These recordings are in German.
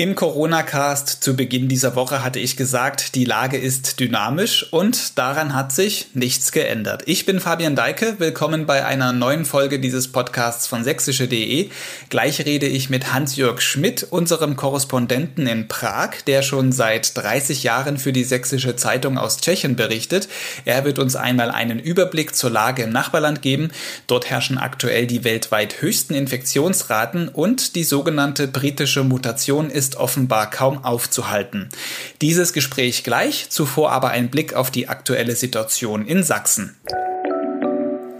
Im Corona-Cast zu Beginn dieser Woche hatte ich gesagt, die Lage ist dynamisch und daran hat sich nichts geändert. Ich bin Fabian Deike, willkommen bei einer neuen Folge dieses Podcasts von sächsische.de. Gleich rede ich mit Hans-Jörg Schmidt, unserem Korrespondenten in Prag, der schon seit 30 Jahren für die Sächsische Zeitung aus Tschechien berichtet. Er wird uns einmal einen Überblick zur Lage im Nachbarland geben. Dort herrschen aktuell die weltweit höchsten Infektionsraten und die sogenannte britische Mutation ist ist offenbar kaum aufzuhalten. Dieses Gespräch gleich, zuvor aber ein Blick auf die aktuelle Situation in Sachsen.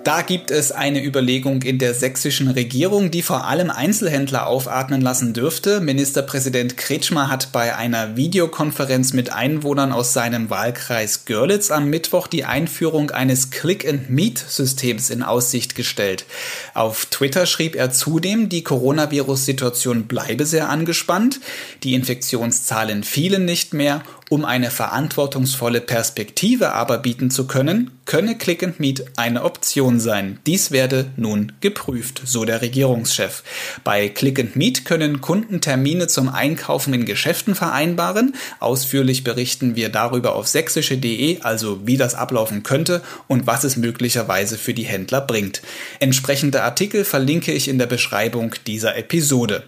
Da gibt es eine Überlegung in der sächsischen Regierung, die vor allem Einzelhändler aufatmen lassen dürfte. Ministerpräsident Kretschmer hat bei einer Videokonferenz mit Einwohnern aus seinem Wahlkreis Görlitz am Mittwoch die Einführung eines Click-and-Meet-Systems in Aussicht gestellt. Auf Twitter schrieb er zudem, die Coronavirus-Situation bleibe sehr angespannt, die Infektionszahlen fielen nicht mehr um eine verantwortungsvolle Perspektive aber bieten zu können, könne Click and Meet eine Option sein. Dies werde nun geprüft, so der Regierungschef. Bei Click and Meet können Kunden Termine zum Einkaufen in Geschäften vereinbaren. Ausführlich berichten wir darüber auf sächsische.de, also wie das ablaufen könnte und was es möglicherweise für die Händler bringt. Entsprechende Artikel verlinke ich in der Beschreibung dieser Episode.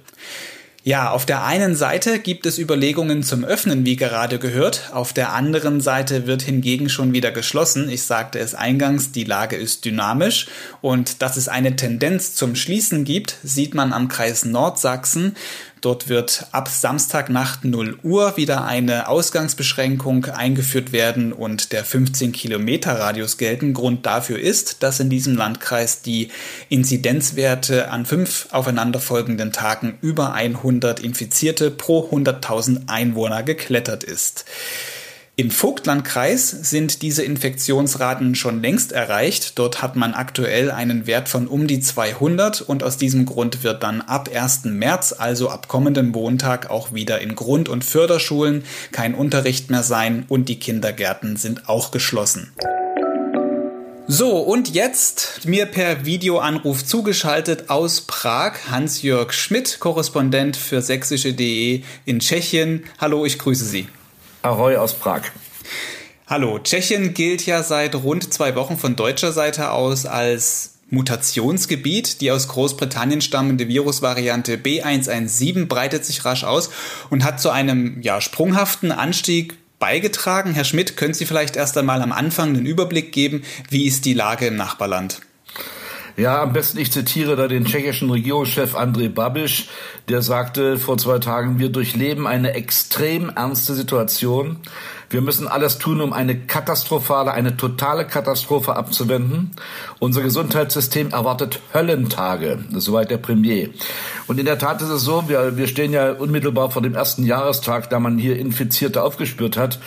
Ja, auf der einen Seite gibt es Überlegungen zum Öffnen, wie gerade gehört. Auf der anderen Seite wird hingegen schon wieder geschlossen. Ich sagte es eingangs, die Lage ist dynamisch und dass es eine Tendenz zum Schließen gibt, sieht man am Kreis Nordsachsen. Dort wird ab Samstagnacht 0 Uhr wieder eine Ausgangsbeschränkung eingeführt werden und der 15 Kilometer Radius gelten. Grund dafür ist, dass in diesem Landkreis die Inzidenzwerte an fünf aufeinanderfolgenden Tagen über 100 Infizierte pro 100.000 Einwohner geklettert ist. Im Vogtlandkreis sind diese Infektionsraten schon längst erreicht. Dort hat man aktuell einen Wert von um die 200 und aus diesem Grund wird dann ab 1. März, also ab kommenden Montag, auch wieder in Grund- und Förderschulen kein Unterricht mehr sein und die Kindergärten sind auch geschlossen. So, und jetzt mir per Videoanruf zugeschaltet aus Prag Hans-Jörg Schmidt, Korrespondent für sächsische.de in Tschechien. Hallo, ich grüße Sie. Ahoy aus Prag. Hallo, Tschechien gilt ja seit rund zwei Wochen von deutscher Seite aus als Mutationsgebiet. Die aus Großbritannien stammende Virusvariante B117 breitet sich rasch aus und hat zu einem ja, sprunghaften Anstieg beigetragen. Herr Schmidt, können Sie vielleicht erst einmal am Anfang den Überblick geben, wie ist die Lage im Nachbarland? Ja, am besten ich zitiere da den tschechischen Regierungschef Andrej Babiš, der sagte vor zwei Tagen, wir durchleben eine extrem ernste Situation. Wir müssen alles tun, um eine katastrophale, eine totale Katastrophe abzuwenden. Unser Gesundheitssystem erwartet Höllentage, soweit der Premier. Und in der Tat ist es so, wir, wir stehen ja unmittelbar vor dem ersten Jahrestag, da man hier Infizierte aufgespürt hat,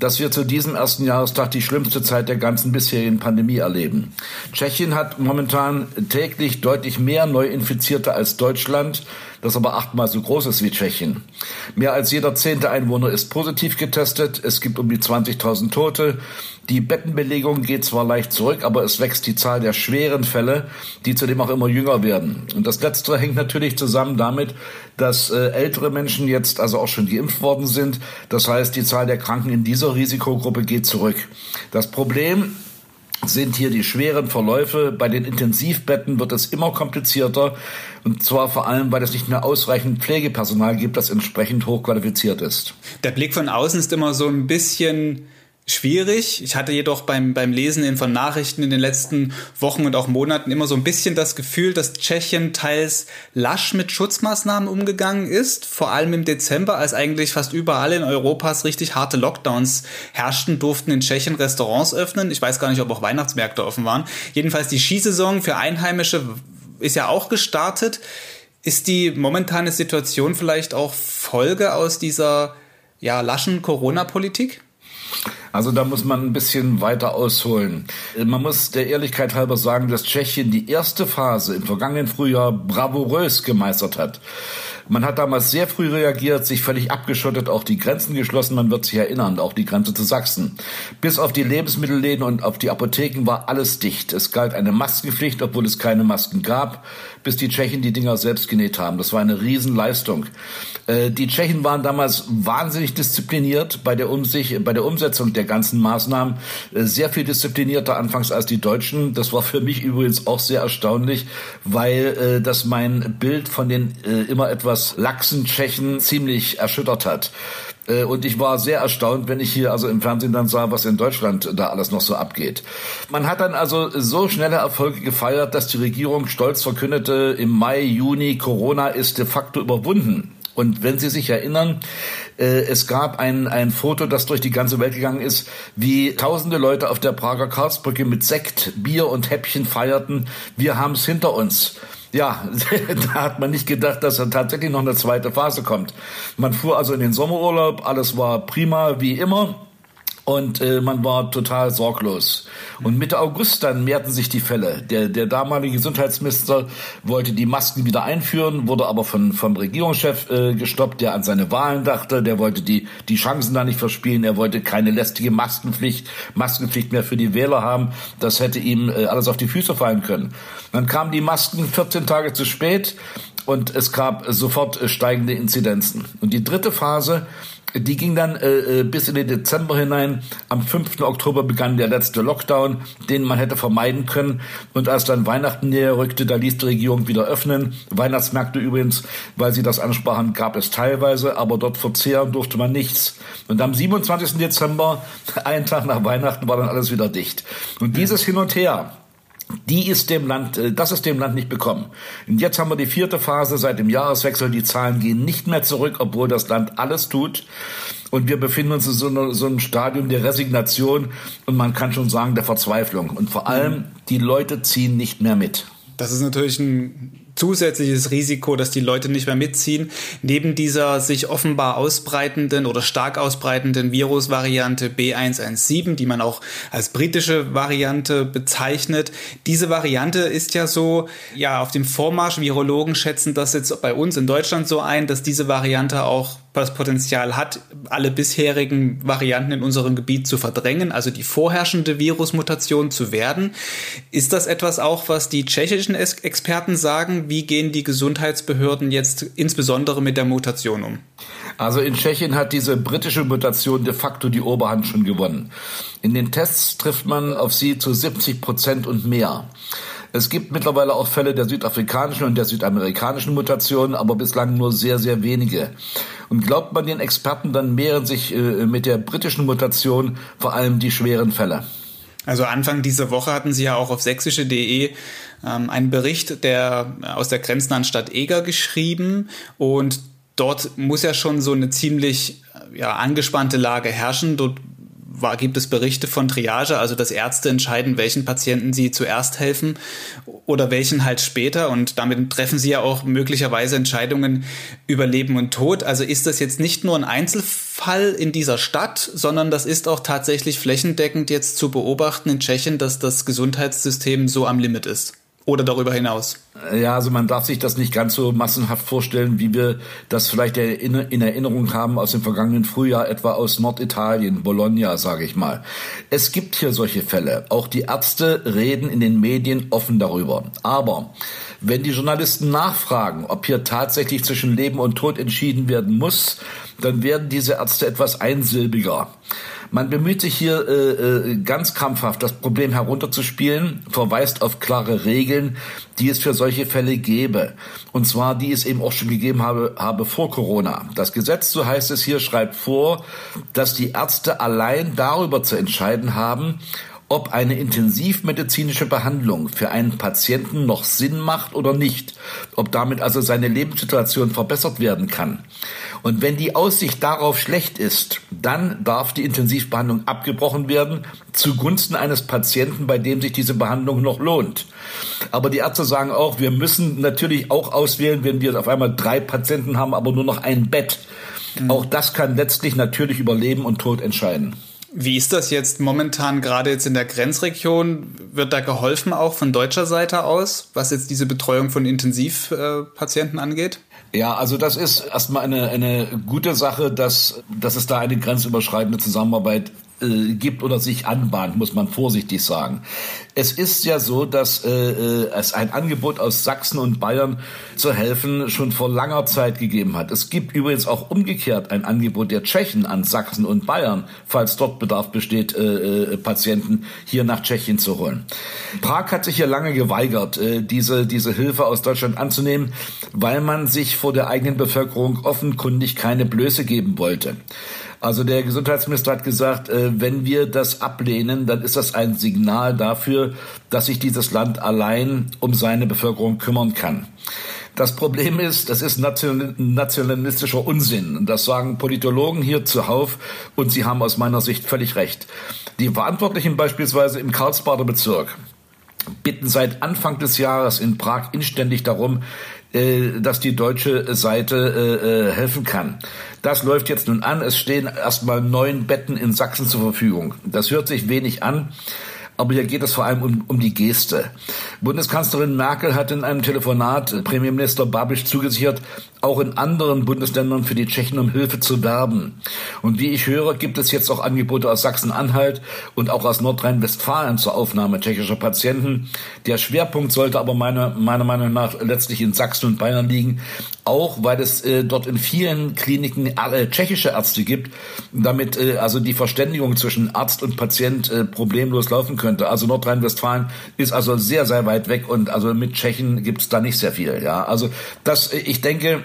dass wir zu diesem ersten Jahrestag die schlimmste Zeit der ganzen bisherigen Pandemie erleben. Tschechien hat momentan täglich deutlich mehr Neuinfizierte als Deutschland das aber achtmal so groß ist wie Tschechien. Mehr als jeder zehnte Einwohner ist positiv getestet. Es gibt um die 20.000 Tote. Die Bettenbelegung geht zwar leicht zurück, aber es wächst die Zahl der schweren Fälle, die zudem auch immer jünger werden. Und das Letztere hängt natürlich zusammen damit, dass äh, ältere Menschen jetzt also auch schon geimpft worden sind. Das heißt, die Zahl der Kranken in dieser Risikogruppe geht zurück. Das Problem sind hier die schweren Verläufe. Bei den Intensivbetten wird es immer komplizierter. Und zwar vor allem, weil es nicht mehr ausreichend Pflegepersonal gibt, das entsprechend hochqualifiziert ist. Der Blick von außen ist immer so ein bisschen schwierig. Ich hatte jedoch beim, beim Lesen von Nachrichten in den letzten Wochen und auch Monaten immer so ein bisschen das Gefühl, dass Tschechien teils lasch mit Schutzmaßnahmen umgegangen ist. Vor allem im Dezember, als eigentlich fast überall in Europas richtig harte Lockdowns herrschten, durften in Tschechien Restaurants öffnen. Ich weiß gar nicht, ob auch Weihnachtsmärkte offen waren. Jedenfalls die Skisaison für Einheimische ist ja auch gestartet. Ist die momentane Situation vielleicht auch Folge aus dieser ja, laschen Corona-Politik? Also da muss man ein bisschen weiter ausholen. Man muss der Ehrlichkeit halber sagen, dass Tschechien die erste Phase im vergangenen Frühjahr bravourös gemeistert hat. Man hat damals sehr früh reagiert, sich völlig abgeschottet, auch die Grenzen geschlossen. Man wird sich erinnern, auch die Grenze zu Sachsen. Bis auf die Lebensmittelläden und auf die Apotheken war alles dicht. Es galt eine Maskenpflicht, obwohl es keine Masken gab, bis die Tschechen die Dinger selbst genäht haben. Das war eine Riesenleistung. Äh, die Tschechen waren damals wahnsinnig diszipliniert bei der, Umsicht, bei der Umsetzung der ganzen Maßnahmen. Äh, sehr viel disziplinierter anfangs als die Deutschen. Das war für mich übrigens auch sehr erstaunlich, weil äh, das mein Bild von den immer etwas das Lachsen-Tschechen ziemlich erschüttert hat. Äh, und ich war sehr erstaunt, wenn ich hier also im Fernsehen dann sah, was in Deutschland da alles noch so abgeht. Man hat dann also so schnelle Erfolge gefeiert, dass die Regierung stolz verkündete, im Mai, Juni, Corona ist de facto überwunden. Und wenn Sie sich erinnern, äh, es gab ein, ein Foto, das durch die ganze Welt gegangen ist, wie tausende Leute auf der Prager Karlsbrücke mit Sekt, Bier und Häppchen feierten. Wir haben es hinter uns. Ja, da hat man nicht gedacht, dass da tatsächlich noch eine zweite Phase kommt. Man fuhr also in den Sommerurlaub, alles war prima wie immer. Und äh, man war total sorglos. Und Mitte August dann mehrten sich die Fälle. Der, der damalige Gesundheitsminister wollte die Masken wieder einführen, wurde aber von, vom Regierungschef äh, gestoppt, der an seine Wahlen dachte. Der wollte die, die Chancen da nicht verspielen. Er wollte keine lästige Maskenpflicht, Maskenpflicht mehr für die Wähler haben. Das hätte ihm äh, alles auf die Füße fallen können. Dann kamen die Masken 14 Tage zu spät und es gab sofort äh, steigende Inzidenzen. Und die dritte Phase die ging dann äh, äh, bis in den Dezember hinein. Am 5. Oktober begann der letzte Lockdown, den man hätte vermeiden können. Und als dann Weihnachten näher rückte, da ließ die Regierung wieder öffnen. Weihnachtsmärkte übrigens, weil sie das ansprachen, gab es teilweise, aber dort verzehren durfte man nichts. Und am 27. Dezember, einen Tag nach Weihnachten, war dann alles wieder dicht. Und dieses Hin und Her, die ist dem Land, äh, das ist dem Land nicht bekommen. Und jetzt haben wir die vierte Phase seit dem Jahreswechsel. Die Zahlen gehen nicht mehr zurück, obwohl das Land alles tut. Und wir befinden uns in so, einer, so einem Stadium der Resignation und man kann schon sagen der Verzweiflung. Und vor allem, die Leute ziehen nicht mehr mit. Das ist natürlich ein zusätzliches Risiko, dass die Leute nicht mehr mitziehen. Neben dieser sich offenbar ausbreitenden oder stark ausbreitenden Virusvariante B117, die man auch als britische Variante bezeichnet. Diese Variante ist ja so, ja, auf dem Vormarsch. Virologen schätzen das jetzt bei uns in Deutschland so ein, dass diese Variante auch das Potenzial hat, alle bisherigen Varianten in unserem Gebiet zu verdrängen, also die vorherrschende Virusmutation zu werden. Ist das etwas auch, was die tschechischen Experten sagen? Wie gehen die Gesundheitsbehörden jetzt insbesondere mit der Mutation um? Also in Tschechien hat diese britische Mutation de facto die Oberhand schon gewonnen. In den Tests trifft man auf sie zu 70 Prozent und mehr. Es gibt mittlerweile auch Fälle der südafrikanischen und der südamerikanischen Mutation, aber bislang nur sehr, sehr wenige. Und glaubt man den Experten, dann mehren sich äh, mit der britischen Mutation vor allem die schweren Fälle. Also Anfang dieser Woche hatten Sie ja auch auf sächsische.de ähm, einen Bericht der aus der grenznahen Stadt Eger geschrieben und dort muss ja schon so eine ziemlich ja, angespannte Lage herrschen. Dort war, gibt es Berichte von Triage, also dass Ärzte entscheiden, welchen Patienten sie zuerst helfen oder welchen halt später. Und damit treffen sie ja auch möglicherweise Entscheidungen über Leben und Tod. Also ist das jetzt nicht nur ein Einzelfall in dieser Stadt, sondern das ist auch tatsächlich flächendeckend jetzt zu beobachten in Tschechien, dass das Gesundheitssystem so am Limit ist oder darüber hinaus? Ja, also man darf sich das nicht ganz so massenhaft vorstellen, wie wir das vielleicht in Erinnerung haben aus dem vergangenen Frühjahr, etwa aus Norditalien, Bologna, sage ich mal. Es gibt hier solche Fälle. Auch die Ärzte reden in den Medien offen darüber. Aber wenn die Journalisten nachfragen, ob hier tatsächlich zwischen Leben und Tod entschieden werden muss, dann werden diese Ärzte etwas einsilbiger. Man bemüht sich hier äh, äh, ganz krampfhaft, das Problem herunterzuspielen, verweist auf klare Regeln, die es für solche Fälle gäbe. Und zwar, die es eben auch schon gegeben habe, habe vor Corona. Das Gesetz, so heißt es hier, schreibt vor, dass die Ärzte allein darüber zu entscheiden haben, ob eine intensivmedizinische Behandlung für einen Patienten noch Sinn macht oder nicht, ob damit also seine Lebenssituation verbessert werden kann. Und wenn die Aussicht darauf schlecht ist, dann darf die Intensivbehandlung abgebrochen werden zugunsten eines Patienten, bei dem sich diese Behandlung noch lohnt. Aber die Ärzte sagen auch, wir müssen natürlich auch auswählen, wenn wir auf einmal drei Patienten haben, aber nur noch ein Bett. Mhm. Auch das kann letztlich natürlich über Leben und Tod entscheiden. Wie ist das jetzt momentan gerade jetzt in der Grenzregion? Wird da geholfen auch von deutscher Seite aus, was jetzt diese Betreuung von Intensivpatienten angeht? Ja, also das ist erstmal eine, eine gute Sache, dass, dass es da eine grenzüberschreitende Zusammenarbeit äh, gibt oder sich anbahnt, muss man vorsichtig sagen. Es ist ja so, dass äh, äh, es ein Angebot aus Sachsen und Bayern zu helfen schon vor langer Zeit gegeben hat. Es gibt übrigens auch umgekehrt ein Angebot der Tschechen an Sachsen und Bayern, falls dort Bedarf besteht, äh, äh, Patienten hier nach Tschechien zu holen. Prag hat sich ja lange geweigert, äh, diese, diese Hilfe aus Deutschland anzunehmen, weil man sich vor der eigenen Bevölkerung offenkundig keine Blöße geben wollte. Also der Gesundheitsminister hat gesagt, äh, wenn wir das ablehnen, dann ist das ein Signal dafür, dass sich dieses Land allein um seine Bevölkerung kümmern kann. Das Problem ist, das ist nationalistischer Unsinn. Das sagen Politologen hier zuhauf und sie haben aus meiner Sicht völlig recht. Die Verantwortlichen beispielsweise im Karlsbader Bezirk bitten seit Anfang des Jahres in Prag inständig darum, äh, dass die deutsche Seite äh, äh, helfen kann. Das läuft jetzt nun an. Es stehen erstmal neun Betten in Sachsen zur Verfügung. Das hört sich wenig an. Aber hier geht es vor allem um, um die Geste. Bundeskanzlerin Merkel hat in einem Telefonat Premierminister Babisch zugesichert, auch in anderen Bundesländern für die Tschechen um Hilfe zu werben. Und wie ich höre, gibt es jetzt auch Angebote aus Sachsen-Anhalt und auch aus Nordrhein-Westfalen zur Aufnahme tschechischer Patienten. Der Schwerpunkt sollte aber meiner, meiner Meinung nach letztlich in Sachsen und Bayern liegen, auch weil es äh, dort in vielen Kliniken äh, tschechische Ärzte gibt, damit äh, also die Verständigung zwischen Arzt und Patient äh, problemlos laufen könnte. Also Nordrhein-Westfalen ist also sehr, sehr weit weg und also mit Tschechen gibt es da nicht sehr viel. Ja, also das, ich denke,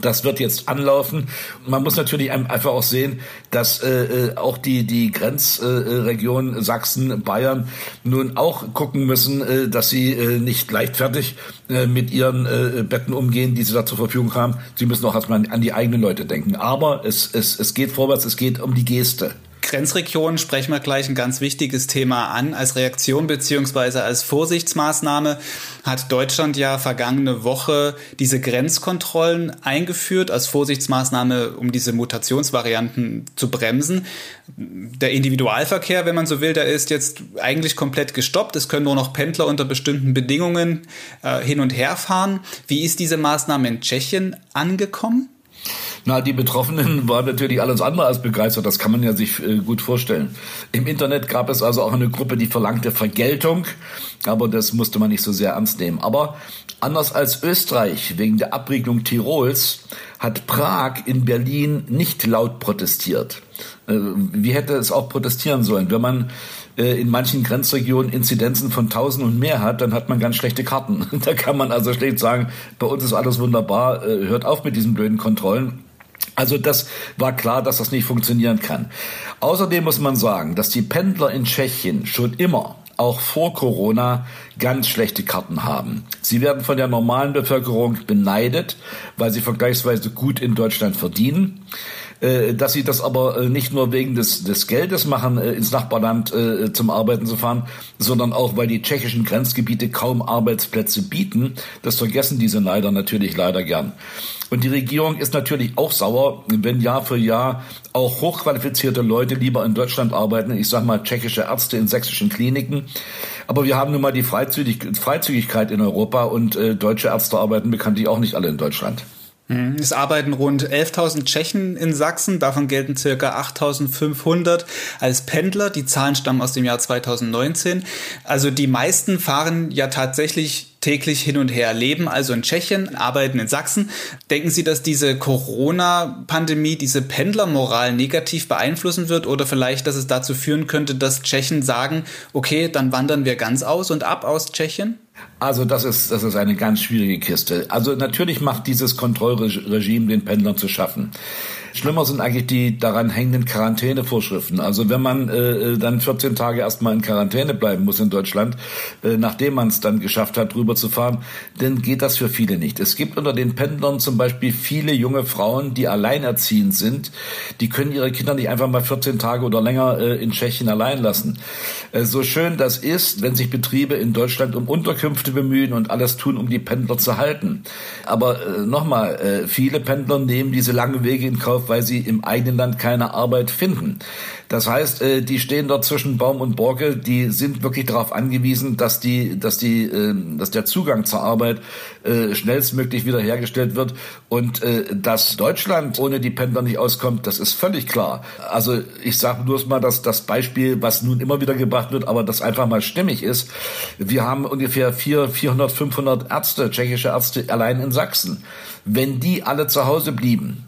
das wird jetzt anlaufen. Man muss natürlich einfach auch sehen, dass äh, äh auch die die Grenzregion äh, Sachsen, Bayern nun auch gucken müssen, äh, dass sie äh, nicht leichtfertig äh, mit ihren äh, Betten umgehen, die sie da zur Verfügung haben. Sie müssen auch erstmal an, an die eigenen Leute denken. Aber es, es, es geht vorwärts, es geht um die Geste. Grenzregionen sprechen wir gleich ein ganz wichtiges Thema an. Als Reaktion beziehungsweise als Vorsichtsmaßnahme hat Deutschland ja vergangene Woche diese Grenzkontrollen eingeführt, als Vorsichtsmaßnahme, um diese Mutationsvarianten zu bremsen. Der Individualverkehr, wenn man so will, der ist jetzt eigentlich komplett gestoppt. Es können nur noch Pendler unter bestimmten Bedingungen äh, hin und her fahren. Wie ist diese Maßnahme in Tschechien angekommen? Na, die Betroffenen waren natürlich alles andere als begeistert. Das kann man ja sich äh, gut vorstellen. Im Internet gab es also auch eine Gruppe, die verlangte Vergeltung, aber das musste man nicht so sehr ernst nehmen. Aber anders als Österreich wegen der Abregelung Tirols hat Prag in Berlin nicht laut protestiert. Äh, wie hätte es auch protestieren sollen? Wenn man äh, in manchen Grenzregionen Inzidenzen von 1000 und mehr hat, dann hat man ganz schlechte Karten. Da kann man also schlecht sagen, bei uns ist alles wunderbar, hört auf mit diesen blöden Kontrollen. Also das war klar, dass das nicht funktionieren kann. Außerdem muss man sagen, dass die Pendler in Tschechien schon immer auch vor Corona ganz schlechte Karten haben. Sie werden von der normalen Bevölkerung beneidet, weil sie vergleichsweise gut in Deutschland verdienen. Äh, dass sie das aber äh, nicht nur wegen des, des Geldes machen, äh, ins Nachbarland zum Arbeiten zu fahren, sondern auch, weil die tschechischen Grenzgebiete kaum Arbeitsplätze bieten. Das vergessen diese leider natürlich leider gern. Und die Regierung ist natürlich auch sauer, wenn Jahr für Jahr auch hochqualifizierte Leute lieber in Deutschland arbeiten. Ich sage mal tschechische Ärzte in sächsischen Kliniken. Aber wir haben nun mal die Freizügigkeit in Europa und äh, deutsche Ärzte arbeiten bekanntlich auch nicht alle in Deutschland. Mhm. Es arbeiten rund 11.000 Tschechen in Sachsen, davon gelten circa 8.500 als Pendler. Die Zahlen stammen aus dem Jahr 2019. Also die meisten fahren ja tatsächlich täglich hin und her, leben also in Tschechien, arbeiten in Sachsen. Denken Sie, dass diese Corona-Pandemie diese Pendlermoral negativ beeinflussen wird oder vielleicht, dass es dazu führen könnte, dass Tschechen sagen, okay, dann wandern wir ganz aus und ab aus Tschechien? Also das ist, das ist eine ganz schwierige Kiste. Also natürlich macht dieses Kontrollregime den Pendlern zu schaffen. Schlimmer sind eigentlich die daran hängenden Quarantänevorschriften. Also wenn man äh, äh dann 14 Tage erstmal in Quarantäne bleiben muss in Deutschland, äh, nachdem man es dann geschafft hat, rüber zu fahren, dann geht das für viele nicht. Es gibt unter den Pendlern zum Beispiel viele junge Frauen, die alleinerziehend sind. Die können ihre Kinder nicht einfach mal 14 Tage oder länger äh, in Tschechien allein lassen. Äh, so schön das ist, wenn sich Betriebe in Deutschland um Unterkünfte bemühen und alles tun, um die Pendler zu halten. Aber äh, nochmal, äh, viele Pendler nehmen diese langen Wege in Kauf, weil sie im eigenen Land keine Arbeit finden. Das heißt, äh, die stehen dort zwischen Baum und Borke, die sind wirklich darauf angewiesen, dass die, dass die, äh, dass der Zugang zur Arbeit äh, schnellstmöglich wiederhergestellt wird und dass Deutschland ohne die Pendler nicht auskommt, das ist völlig klar. Also ich sage bloß mal, dass das Beispiel, was nun immer wieder gebracht wird, aber das einfach mal stimmig ist. Wir haben ungefähr 400, 400 500 Ärzte, tschechische Ärzte allein in Sachsen. Wenn die alle zu Hause blieben, äh,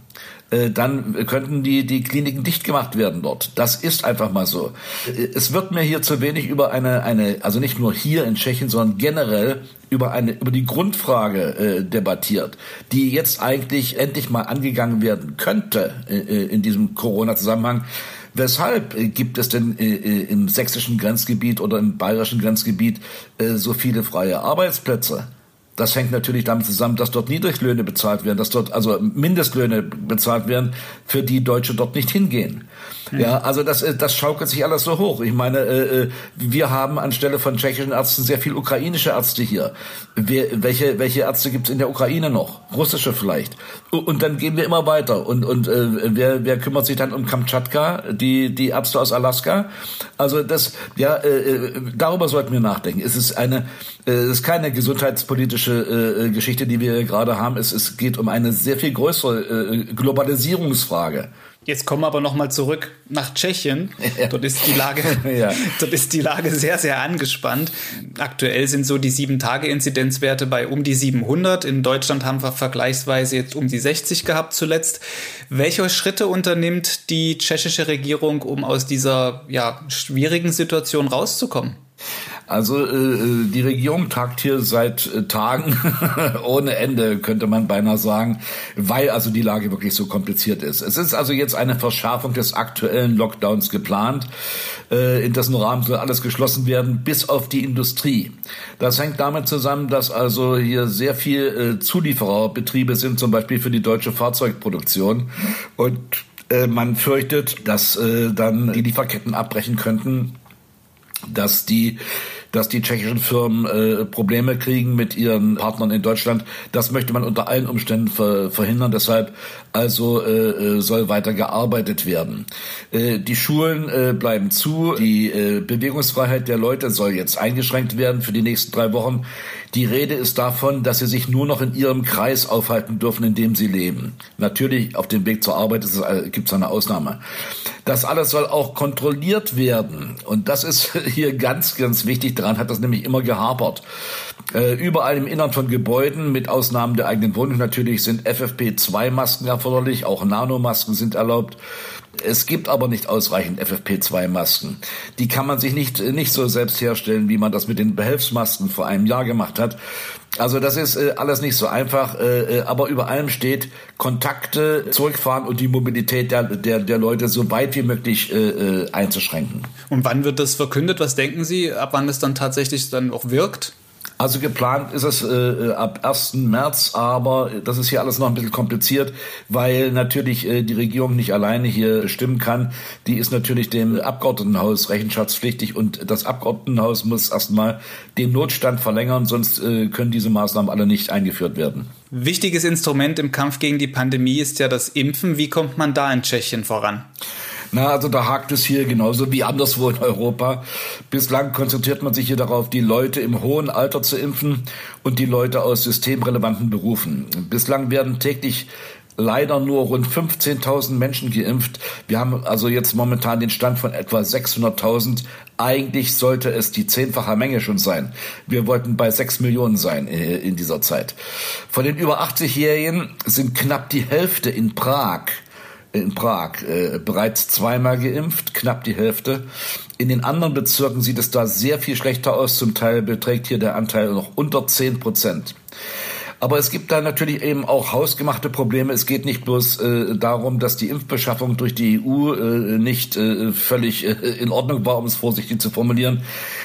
dann könnten die, die Kliniken dicht gemacht werden dort. Das ist einfach mal so. Äh, es wird mir hier zu wenig über eine, eine also nicht nur hier in Tschechien, sondern generell über eine, über die Grundfrage äh, debattiert, die jetzt eigentlich endlich mal angegangen werden könnte äh, äh in diesem Corona-Zusammenhang. Weshalb gibt es denn äh, im sächsischen Grenzgebiet oder im bayerischen Grenzgebiet äh, so viele freie Arbeitsplätze? Das hängt natürlich damit zusammen, dass dort Niedriglöhne bezahlt werden, dass dort also Mindestlöhne bezahlt werden, für die Deutsche dort nicht hingehen. Mhm. Ja, also das, äh, das schaukelt sich alles so hoch. Ich meine, äh, äh, wir haben anstelle von tschechischen Ärzten sehr viel ukrainische Ärzte hier. Wer, welche, welche Ärzte gibt es in der Ukraine noch? Russische vielleicht. Und dann gehen wir immer weiter. Und, und äh, wer, wer kümmert sich dann um Kamtschatka, die, die Ärzte aus Alaska? Also das, ja, äh, darüber sollten wir nachdenken. Es ist eine, äh, es ist keine gesundheitspolitische äh, Geschichte, die wir gerade haben. Es, es geht um eine sehr viel größere äh, Globalisierungsfrage. Jetzt kommen wir aber noch mal zurück nach Tschechien. Dort ist die Lage, ja. dort ist die Lage sehr, sehr angespannt. Aktuell sind so die sieben Tage Inzidenzwerte bei um die 700. In Deutschland haben wir vergleichsweise jetzt um die 60 gehabt zuletzt. Welche Schritte unternimmt die tschechische Regierung, um aus dieser ja schwierigen Situation rauszukommen? Also äh, äh, die Regierung tagt hier seit äh, Tagen ohne Ende, könnte man beinahe sagen, weil also die Lage wirklich so kompliziert ist. Es ist also jetzt eine Verschärfung des aktuellen Lockdowns geplant, äh, in dessen Rahmen soll alles geschlossen werden, bis auf die Industrie. Das hängt damit zusammen, dass also hier sehr viel äh, Zuliefererbetriebe sind, zum Beispiel für die deutsche Fahrzeugproduktion und äh, man fürchtet, dass äh, dann die Lieferketten abbrechen könnten dass die dass die tschechischen Firmen äh, Probleme kriegen mit ihren Partnern in Deutschland. Das möchte man unter allen Umständen ver verhindern. Deshalb also äh, äh, soll weiter gearbeitet werden. Äh, die Schulen äh, bleiben zu. Die äh, Bewegungsfreiheit der Leute soll jetzt eingeschränkt werden für die nächsten drei Wochen. Die Rede ist davon, dass sie sich nur noch in ihrem Kreis aufhalten dürfen, in dem sie leben. Natürlich auf dem Weg zur Arbeit äh, gibt es eine Ausnahme. Das alles soll auch kontrolliert werden. Und das ist hier ganz, ganz wichtig. Daran hat das nämlich immer gehapert. Äh, überall im Innern von Gebäuden, mit Ausnahmen der eigenen Wohnung natürlich, sind FFP2-Masken erforderlich. Auch Nanomasken sind erlaubt. Es gibt aber nicht ausreichend FFP2-Masken. Die kann man sich nicht, nicht so selbst herstellen, wie man das mit den Behelfsmasken vor einem Jahr gemacht hat. Also das ist äh, alles nicht so einfach, äh, äh, aber über allem steht Kontakte zurückfahren und die Mobilität der, der, der Leute so weit wie möglich äh, äh einzuschränken. Und wann wird das verkündet? Was denken Sie, ab wann es dann tatsächlich dann auch wirkt? Also geplant ist es äh, ab 1. März, aber das ist hier alles noch ein bisschen kompliziert, weil natürlich äh, die Regierung nicht alleine hier bestimmen kann. Die ist natürlich dem Abgeordnetenhaus rechenschaftspflichtig und das Abgeordnetenhaus muss erstmal den Notstand verlängern, sonst äh, können diese Maßnahmen alle nicht eingeführt werden. Wichtiges Instrument im Kampf gegen die Pandemie ist ja das Impfen. Wie kommt man da in Tschechien voran? Na, also da hakt es hier genauso wie anderswo in Europa. Bislang konzentriert man sich hier darauf, die Leute im hohen Alter zu impfen und die Leute aus systemrelevanten Berufen. Bislang werden täglich leider nur rund 15.000 Menschen geimpft. Wir haben also jetzt momentan den Stand von etwa 600.000. Eigentlich sollte es die zehnfache Menge schon sein. Wir wollten bei 6 Millionen sein äh, in dieser Zeit. Von den über 80-Jährigen sind knapp die Hälfte in Prag in Prag äh, bereits zweimal geimpft, knapp die Hälfte. In den anderen Bezirken sieht es da sehr viel schlechter aus. Zum Teil beträgt hier der Anteil noch unter 10 Prozent. Aber es gibt da natürlich eben auch hausgemachte Probleme. Es geht nicht bloß äh, darum, dass die Impfbeschaffung durch die EU äh, nicht äh, völlig äh, in Ordnung war, um es vorsichtig zu formulieren.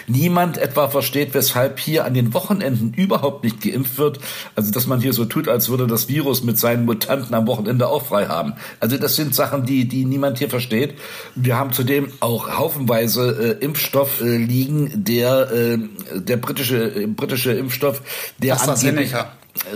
niemand etwa versteht, weshalb hier an den Wochenenden überhaupt nicht geimpft wird. Also dass man hier so tut, als würde das Virus mit seinen Mutanten am Wochenende auch frei haben. Also das sind Sachen, die, die niemand hier versteht. Wir haben zudem auch haufenweise äh, Impfstoff äh, liegen, der, äh, der britische, äh, britische Impfstoff, der angeblich,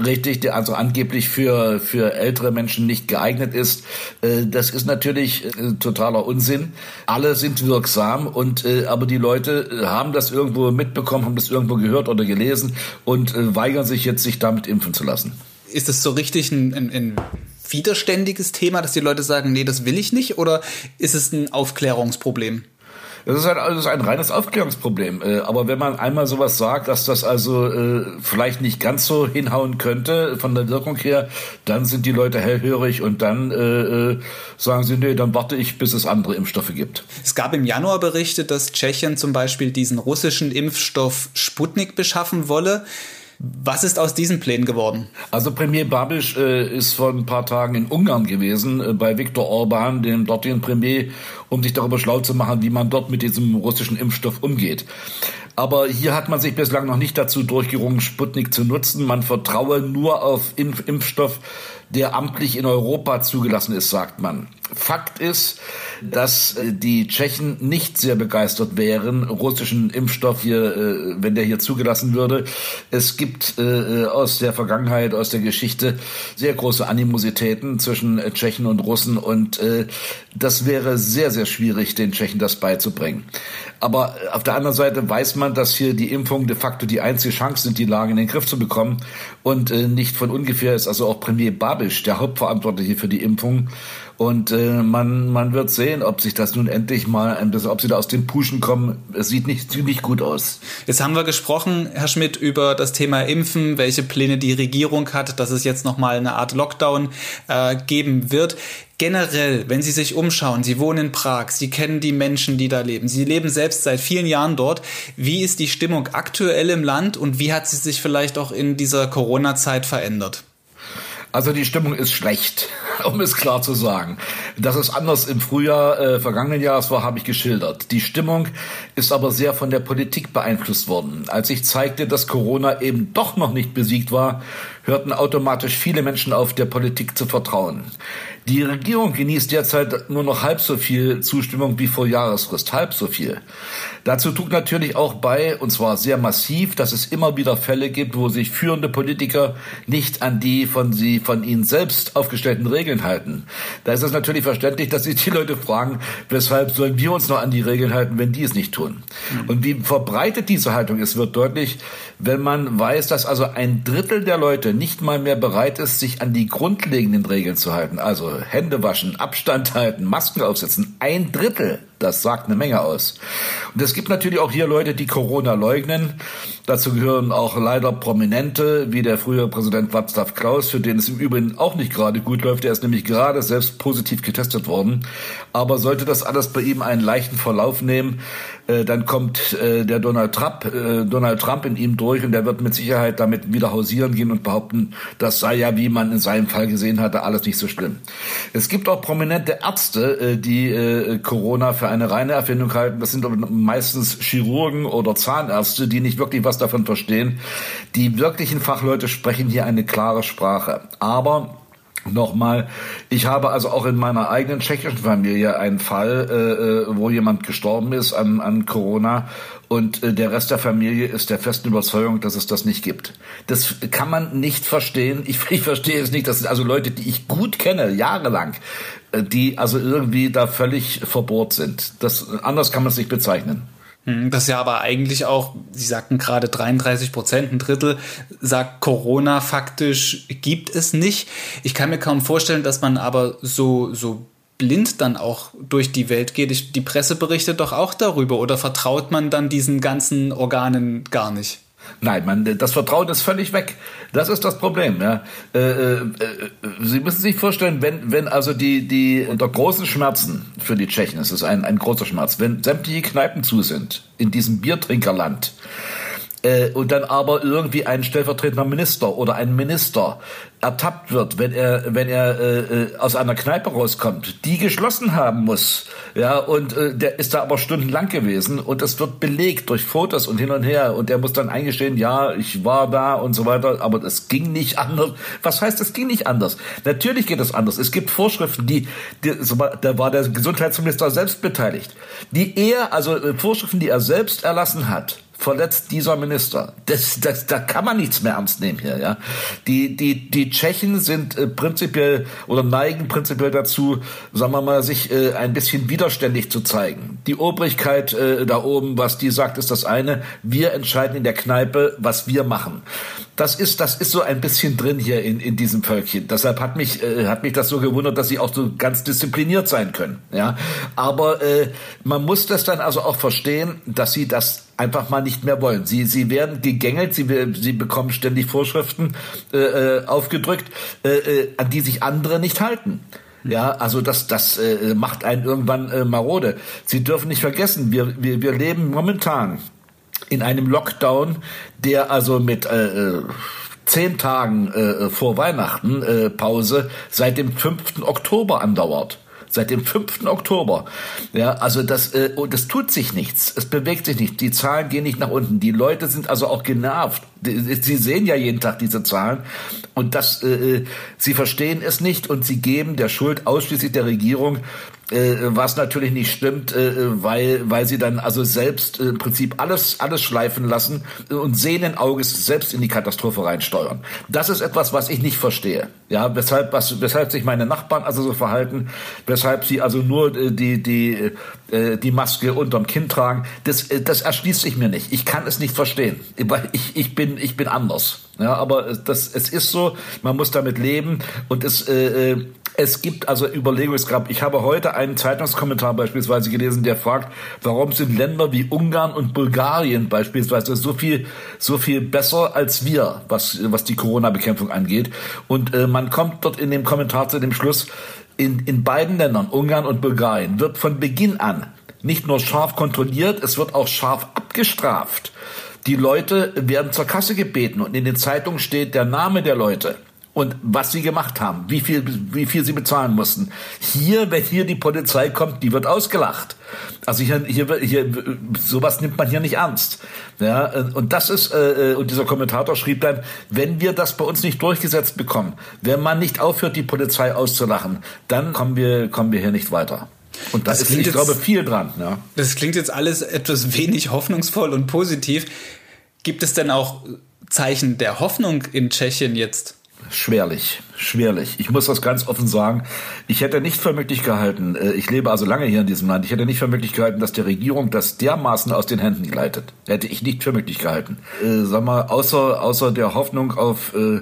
Richtig, der also angeblich für, für ältere Menschen nicht geeignet ist. Äh, das ist natürlich äh, totaler Unsinn. Alle sind wirksam und äh, aber die Leute haben das irgendwo mitbekommen, haben das irgendwo gehört oder gelesen und weigern sich jetzt, sich damit impfen zu lassen. Ist es so richtig ein, ein, ein widerständiges Thema, dass die Leute sagen, nee, das will ich nicht, oder ist es ein Aufklärungsproblem? Das ist halt alles ein reines Aufklärungsproblem. Äh, aber wenn man einmal sowas sagt, dass das also äh, vielleicht nicht ganz so hinhauen könnte von der Wirkung her, dann sind die Leute hellhörig und dann äh, sagen sie, nee, dann warte ich, bis es andere Impfstoffe gibt. Es gab im Januar Berichte, dass Tschechien zum Beispiel diesen russischen Impfstoff Sputnik beschaffen wolle. Was ist aus diesen Plänen geworden? Also Premier Babiš äh, ist vor ein paar Tagen in Ungarn gewesen, äh, bei Viktor Orban, dem dortigen Premier, um sich darüber schlau zu machen, wie man dort mit diesem russischen Impfstoff umgeht. Aber hier hat man sich bislang noch nicht dazu durchgerungen, Sputnik zu nutzen. Man vertraue nur auf Impf Impfstoff, der amtlich in Europa zugelassen ist, sagt man. Fakt ist, dass äh, die Tschechen nicht sehr begeistert wären, russischen Impfstoff hier, äh, wenn der hier zugelassen würde. Es gibt äh, aus der Vergangenheit, aus der Geschichte sehr große Animositäten zwischen Tschechen und Russen und das wäre sehr, sehr schwierig, den Tschechen das beizubringen. Aber auf der anderen Seite weiß man, dass hier die Impfung de facto die einzige Chance sind, die Lage in den Griff zu bekommen. Und nicht von ungefähr ist also auch Premier Babisch der Hauptverantwortliche für die Impfung. Und äh, man, man wird sehen, ob sich das nun endlich mal ob sie da aus den Puschen kommen. Es sieht nicht ziemlich gut aus. Jetzt haben wir gesprochen, Herr Schmidt, über das Thema Impfen, welche Pläne die Regierung hat, dass es jetzt nochmal eine Art Lockdown äh, geben wird. Generell, wenn Sie sich umschauen, Sie wohnen in Prag, Sie kennen die Menschen, die da leben, Sie leben selbst seit vielen Jahren dort. Wie ist die Stimmung aktuell im Land und wie hat sie sich vielleicht auch in dieser Corona-Zeit verändert? Also die Stimmung ist schlecht, um es klar zu sagen. Dass es anders im Frühjahr äh, vergangenen Jahres war, habe ich geschildert. Die Stimmung ist aber sehr von der Politik beeinflusst worden. Als ich zeigte, dass Corona eben doch noch nicht besiegt war, hörten automatisch viele Menschen auf, der Politik zu vertrauen. Die Regierung genießt derzeit nur noch halb so viel Zustimmung wie vor Jahresfrist, halb so viel. Dazu trug natürlich auch bei, und zwar sehr massiv, dass es immer wieder Fälle gibt, wo sich führende Politiker nicht an die von sie von ihnen selbst aufgestellten Regeln halten. Da ist es natürlich verständlich, dass sich die Leute fragen, weshalb sollen wir uns noch an die Regeln halten, wenn die es nicht tun. Mhm. Und wie verbreitet diese Haltung ist, wird deutlich, wenn man weiß, dass also ein Drittel der Leute nicht mal mehr bereit ist, sich an die grundlegenden Regeln zu halten. Also Hände waschen, Abstand halten, Masken aufsetzen. Ein Drittel. Das sagt eine Menge aus. Und es gibt natürlich auch hier Leute, die Corona leugnen. Dazu gehören auch leider Prominente, wie der frühere Präsident Václav Klaus, für den es im Übrigen auch nicht gerade gut läuft. Er ist nämlich gerade selbst positiv getestet worden. Aber sollte das alles bei ihm einen leichten Verlauf nehmen, äh, dann kommt äh, der Donald Trump, äh, Donald Trump in ihm durch und der wird mit Sicherheit damit wieder hausieren gehen und behaupten, das sei ja, wie man in seinem Fall gesehen hatte, alles nicht so schlimm. Es gibt auch prominente Ärzte, äh, die äh, Corona für eine reine Erfindung halten. Das sind meistens Chirurgen oder Zahnärzte, die nicht wirklich was davon verstehen. Die wirklichen Fachleute sprechen hier eine klare Sprache. Aber Nochmal, ich habe also auch in meiner eigenen tschechischen Familie einen Fall, äh, äh, wo jemand gestorben ist an, an Corona und äh, der Rest der Familie ist der festen Überzeugung, dass es das nicht gibt. Das kann man nicht verstehen. Ich, ich verstehe es nicht. Das sind also Leute, die ich gut kenne, jahrelang, äh, die also irgendwie da völlig verbohrt sind. Das, anders kann man es nicht bezeichnen. Hm, das ist ja aber eigentlich auch, Sie sagten gerade 33 Prozent, ein Drittel, sagt Corona faktisch gibt es nicht. Ich kann mir kaum vorstellen, dass man aber so, so blind dann auch durch die Welt geht. Die Presse berichtet doch auch darüber oder vertraut man dann diesen ganzen Organen gar nicht? Nein, man, das Vertrauen ist völlig weg. Das ist das Problem. Ja. Äh, äh, äh, Sie müssen sich vorstellen, wenn, wenn also die, die unter großen Schmerzen für die Tschechen, es ist ein, ein großer Schmerz, wenn sämtliche Kneipen zu sind in diesem Biertrinkerland, äh, und dann aber irgendwie ein stellvertretender Minister oder ein Minister ertappt wird, wenn er wenn er äh, äh, aus einer Kneipe rauskommt, die geschlossen haben muss, ja und äh, der ist da aber stundenlang gewesen und es wird belegt durch Fotos und hin und her und er muss dann eingestehen, ja ich war da und so weiter, aber es ging nicht anders. Was heißt, es ging nicht anders? Natürlich geht es anders. Es gibt Vorschriften, die, die da war der Gesundheitsminister selbst beteiligt, die er also äh, Vorschriften, die er selbst erlassen hat verletzt dieser Minister. Das, das, da kann man nichts mehr ernst nehmen hier. Ja, die die die Tschechen sind äh, prinzipiell oder neigen prinzipiell dazu, sagen wir mal, sich äh, ein bisschen widerständig zu zeigen. Die Obrigkeit äh, da oben, was die sagt, ist das eine. Wir entscheiden in der Kneipe, was wir machen. Das ist das ist so ein bisschen drin hier in in diesem Völkchen. Deshalb hat mich äh, hat mich das so gewundert, dass sie auch so ganz diszipliniert sein können. Ja, aber äh, man muss das dann also auch verstehen, dass sie das einfach mal nicht mehr wollen. Sie, sie werden gegängelt, sie, sie bekommen ständig Vorschriften äh, äh, aufgedrückt, äh, äh, an die sich andere nicht halten. Ja, also das, das äh, macht einen irgendwann äh, marode. Sie dürfen nicht vergessen, wir, wir, wir leben momentan in einem Lockdown, der also mit äh, äh zehn Tagen äh, vor Weihnachten äh, Pause seit dem 5. Oktober andauert seit dem 5. Oktober. Ja, also das, äh, das tut sich nichts. Es bewegt sich nicht. Die Zahlen gehen nicht nach unten. Die Leute sind also auch genervt. Sie sehen ja jeden Tag diese Zahlen und das, äh, sie verstehen es nicht und sie geben der Schuld ausschließlich der Regierung äh, was natürlich nicht stimmt, äh, weil weil sie dann also selbst äh, im Prinzip alles alles schleifen lassen und sehenden Auges selbst in die Katastrophe reinsteuern. Das ist etwas, was ich nicht verstehe. Ja, weshalb was weshalb sich meine Nachbarn also so verhalten, weshalb sie also nur äh, die die äh, die Maske unterm Kinn tragen, das das erschließt sich mir nicht. Ich kann es nicht verstehen. Ich ich bin ich bin anders. Ja, aber das es ist so, man muss damit leben und es äh es gibt also gab, ich habe heute einen Zeitungskommentar beispielsweise gelesen, der fragt, warum sind Länder wie Ungarn und Bulgarien beispielsweise so viel, so viel besser als wir, was, was die Corona-Bekämpfung angeht. Und äh, man kommt dort in dem Kommentar zu dem Schluss, in, in beiden Ländern, Ungarn und Bulgarien, wird von Beginn an nicht nur scharf kontrolliert, es wird auch scharf abgestraft. Die Leute werden zur Kasse gebeten und in den Zeitungen steht der Name der Leute und was sie gemacht haben, wie viel, wie viel sie bezahlen mussten. Hier, wenn hier die Polizei kommt, die wird ausgelacht. Also hier, hier, hier, sowas nimmt man hier nicht ernst. Ja, und das ist, äh, und dieser Kommentator schrieb dann, wenn wir das bei uns nicht durchgesetzt bekommen, wenn man nicht aufhört, die Polizei auszulachen, dann kommen wir, kommen wir hier nicht weiter. Und da ist, ich jetzt, glaube, viel dran. Ja. Das klingt jetzt alles etwas wenig hoffnungsvoll und positiv. Gibt es denn auch Zeichen der Hoffnung in Tschechien jetzt? Schwerlich, schwerlich. Ich muss das ganz offen sagen. Ich hätte nicht für möglich gehalten, äh, ich lebe also lange hier in diesem Land, ich hätte nicht für möglich gehalten, dass die Regierung das dermaßen aus den Händen gleitet. Hätte ich nicht für möglich gehalten. Äh, sag mal, außer, außer der Hoffnung auf äh,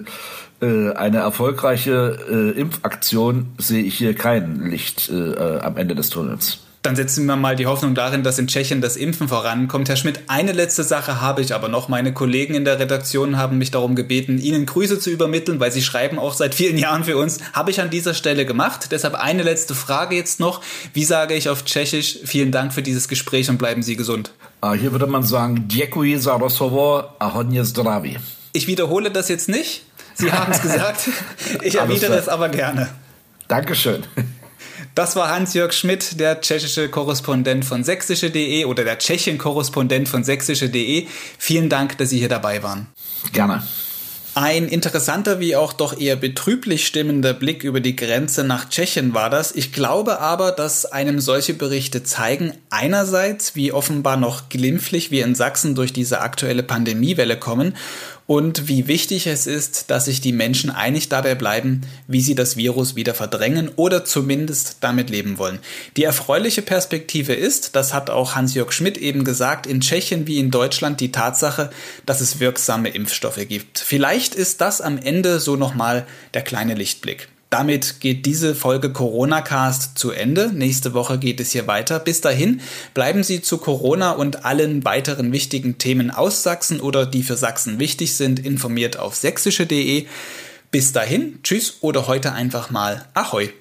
äh, eine erfolgreiche äh, Impfaktion sehe ich hier kein Licht am Ende des Tunnels dann setzen wir mal die Hoffnung darin, dass in Tschechien das Impfen vorankommt. Herr Schmidt, eine letzte Sache habe ich aber noch. Meine Kollegen in der Redaktion haben mich darum gebeten, Ihnen Grüße zu übermitteln, weil Sie schreiben auch seit vielen Jahren für uns. Habe ich an dieser Stelle gemacht. Deshalb eine letzte Frage jetzt noch. Wie sage ich auf Tschechisch? Vielen Dank für dieses Gespräch und bleiben Sie gesund. Ah, hier würde man sagen, Děkuji za rozhovor a hodně zdraví. Ich wiederhole das jetzt nicht. Sie haben es gesagt. Ich erwidere es aber gerne. Dankeschön. Das war Hans-Jörg Schmidt, der tschechische Korrespondent von sächsische.de oder der Tschechien-Korrespondent von sächsische.de. Vielen Dank, dass Sie hier dabei waren. Gerne. Ein interessanter wie auch doch eher betrüblich stimmender Blick über die Grenze nach Tschechien war das. Ich glaube aber, dass einem solche Berichte zeigen, einerseits, wie offenbar noch glimpflich wir in Sachsen durch diese aktuelle Pandemiewelle kommen und wie wichtig es ist, dass sich die Menschen einig dabei bleiben, wie sie das Virus wieder verdrängen oder zumindest damit leben wollen. Die erfreuliche Perspektive ist, das hat auch Hans-Jörg Schmidt eben gesagt, in Tschechien wie in Deutschland die Tatsache, dass es wirksame Impfstoffe gibt. Vielleicht ist das am Ende so nochmal der kleine Lichtblick. Damit geht diese Folge Corona Cast zu Ende. Nächste Woche geht es hier weiter. Bis dahin bleiben Sie zu Corona und allen weiteren wichtigen Themen aus Sachsen oder die für Sachsen wichtig sind, informiert auf sächsische.de. Bis dahin, tschüss oder heute einfach mal Ahoi.